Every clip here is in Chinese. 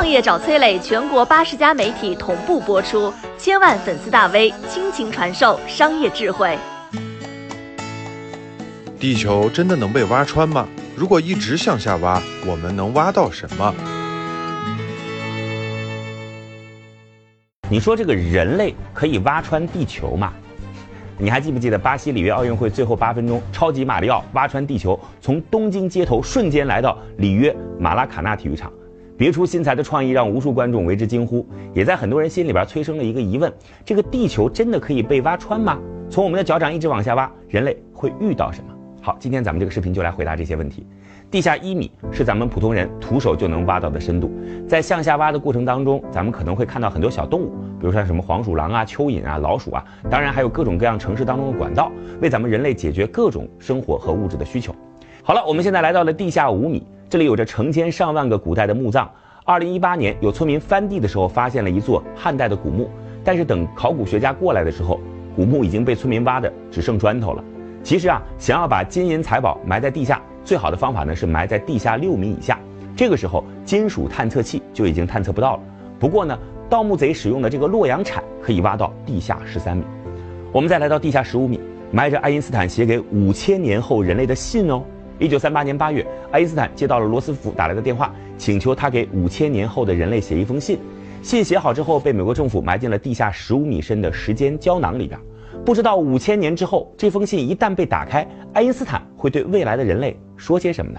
创业找崔磊，全国八十家媒体同步播出，千万粉丝大 V 倾情传授商业智慧。地球真的能被挖穿吗？如果一直向下挖，我们能挖到什么？你说这个人类可以挖穿地球吗？你还记不记得巴西里约奥运会最后八分钟，超级马里奥挖穿地球，从东京街头瞬间来到里约马拉卡纳体育场，别出心裁的创意让无数观众为之惊呼，也在很多人心里边催生了一个疑问：这个地球真的可以被挖穿吗？从我们的脚掌一直往下挖，人类会遇到什么？好，今天咱们这个视频就来回答这些问题。地下一米是咱们普通人徒手就能挖到的深度，在向下挖的过程当中，咱们可能会看到很多小动物，比如说什么黄鼠狼啊、蚯蚓啊、老鼠啊，当然还有各种各样城市当中的管道，为咱们人类解决各种生活和物质的需求。好了，我们现在来到了地下五米，这里有着成千上万个古代的墓葬。二零一八年，有村民翻地的时候发现了一座汉代的古墓，但是等考古学家过来的时候，古墓已经被村民挖的只剩砖头了。其实啊，想要把金银财宝埋在地下。最好的方法呢是埋在地下六米以下，这个时候金属探测器就已经探测不到了。不过呢，盗墓贼使用的这个洛阳铲可以挖到地下十三米。我们再来到地下十五米，埋着爱因斯坦写给五千年后人类的信哦。一九三八年八月，爱因斯坦接到了罗斯福打来的电话，请求他给五千年后的人类写一封信。信写好之后，被美国政府埋进了地下十五米深的时间胶囊里边。不知道五千年之后，这封信一旦被打开，爱因斯坦会对未来的人类说些什么呢？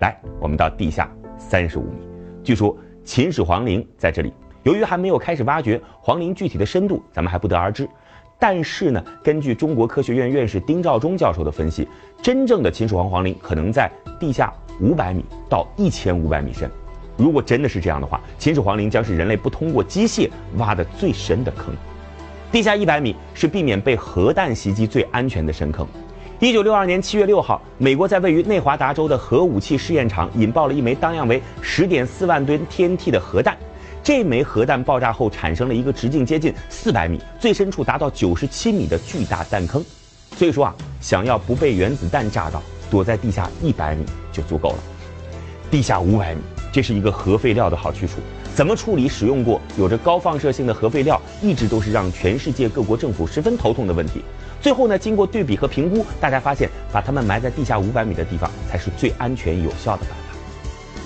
来，我们到地下三十五米，据说秦始皇陵在这里。由于还没有开始挖掘皇陵具体的深度，咱们还不得而知。但是呢，根据中国科学院院士丁肇中教授的分析，真正的秦始皇皇陵可能在地下五百米到一千五百米深。如果真的是这样的话，秦始皇陵将是人类不通过机械挖的最深的坑。地下一百米是避免被核弹袭击最安全的深坑。一九六二年七月六号，美国在位于内华达州的核武器试验场引爆了一枚当量为十点四万吨 TNT 的核弹。这枚核弹爆炸后产生了一个直径接近四百米、最深处达到九十七米的巨大弹坑。所以说啊，想要不被原子弹炸到，躲在地下一百米就足够了。地下五百米，这是一个核废料的好去处。怎么处理使用过、有着高放射性的核废料，一直都是让全世界各国政府十分头痛的问题。最后呢，经过对比和评估，大家发现把它们埋在地下五百米的地方才是最安全有效的办法。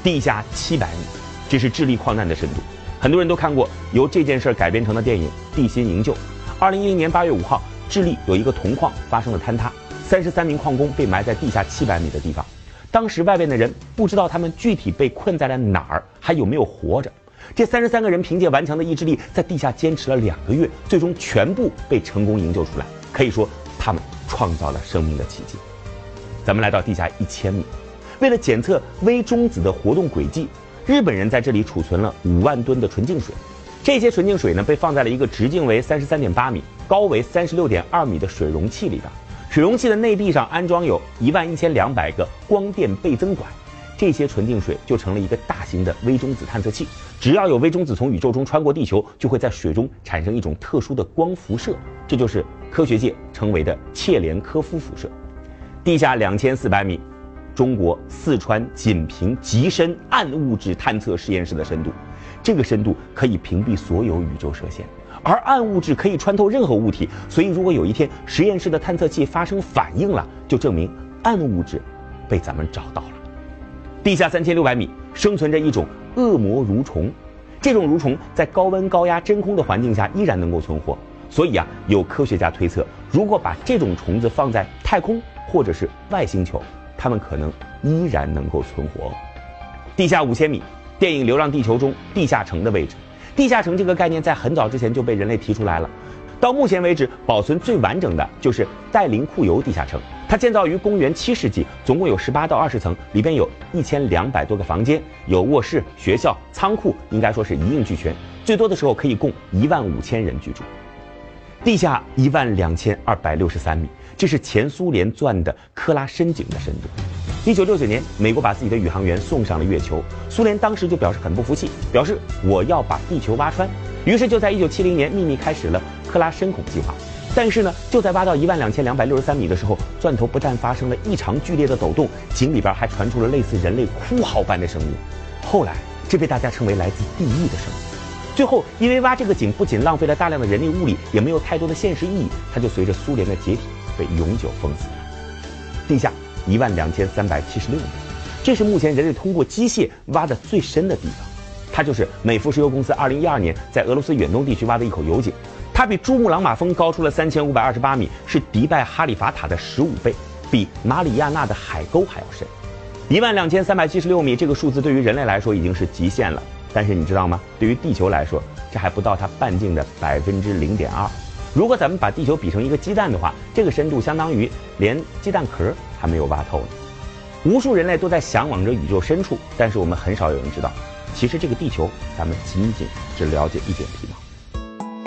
地下七百米，这是智利矿难的深度。很多人都看过由这件事改编成的电影《地心营救》。二零一零年八月五号，智利有一个铜矿发生了坍塌，三十三名矿工被埋在地下七百米的地方。当时外边的人不知道他们具体被困在了哪儿，还有没有活着。这三十三个人凭借顽强的意志力，在地下坚持了两个月，最终全部被成功营救出来。可以说，他们创造了生命的奇迹。咱们来到地下一千米，为了检测微中子的活动轨迹，日本人在这里储存了五万吨的纯净水。这些纯净水呢，被放在了一个直径为三十三点八米、高为三十六点二米的水容器里边。水容器的内壁上安装有一万一千两百个光电倍增管。这些纯净水就成了一个大型的微中子探测器，只要有微中子从宇宙中穿过地球，就会在水中产生一种特殊的光辐射，这就是科学界称为的切连科夫辐射。地下两千四百米，中国四川锦屏极深暗物质探测实验室的深度，这个深度可以屏蔽所有宇宙射线，而暗物质可以穿透任何物体，所以如果有一天实验室的探测器发生反应了，就证明暗物质被咱们找到了。地下三千六百米生存着一种恶魔蠕虫，这种蠕虫在高温高压真空的环境下依然能够存活。所以啊，有科学家推测，如果把这种虫子放在太空或者是外星球，他们可能依然能够存活。地下五千米，电影《流浪地球》中地下城的位置。地下城这个概念在很早之前就被人类提出来了。到目前为止，保存最完整的就是戴林库尤地下城。它建造于公元七世纪，总共有十八到二十层，里边有一千两百多个房间，有卧室、学校、仓库，应该说是一应俱全。最多的时候可以供一万五千人居住。地下一万两千二百六十三米，这是前苏联钻的克拉深井的深度。一九六九年，美国把自己的宇航员送上了月球，苏联当时就表示很不服气，表示我要把地球挖穿。于是就在一九七零年秘密开始了。克拉深孔计划，但是呢，就在挖到一万两千两百六十三米的时候，钻头不但发生了异常剧烈的抖动，井里边还传出了类似人类哭嚎般的声音。后来这被大家称为来自地狱的声音。最后，因为挖这个井不仅浪费了大量的人力物力，也没有太多的现实意义，它就随着苏联的解体被永久封死了。地下一万两千三百七十六米，这是目前人类通过机械挖的最深的地方。它就是美孚石油公司二零一二年在俄罗斯远东地区挖的一口油井，它比珠穆朗玛峰高出了三千五百二十八米，是迪拜哈利法塔的十五倍，比马里亚纳的海沟还要深。一万两千三百七十六米这个数字对于人类来说已经是极限了，但是你知道吗？对于地球来说，这还不到它半径的百分之零点二。如果咱们把地球比成一个鸡蛋的话，这个深度相当于连鸡蛋壳还没有挖透呢。无数人类都在向往着宇宙深处，但是我们很少有人知道。其实这个地球，咱们仅仅只了解一点皮毛。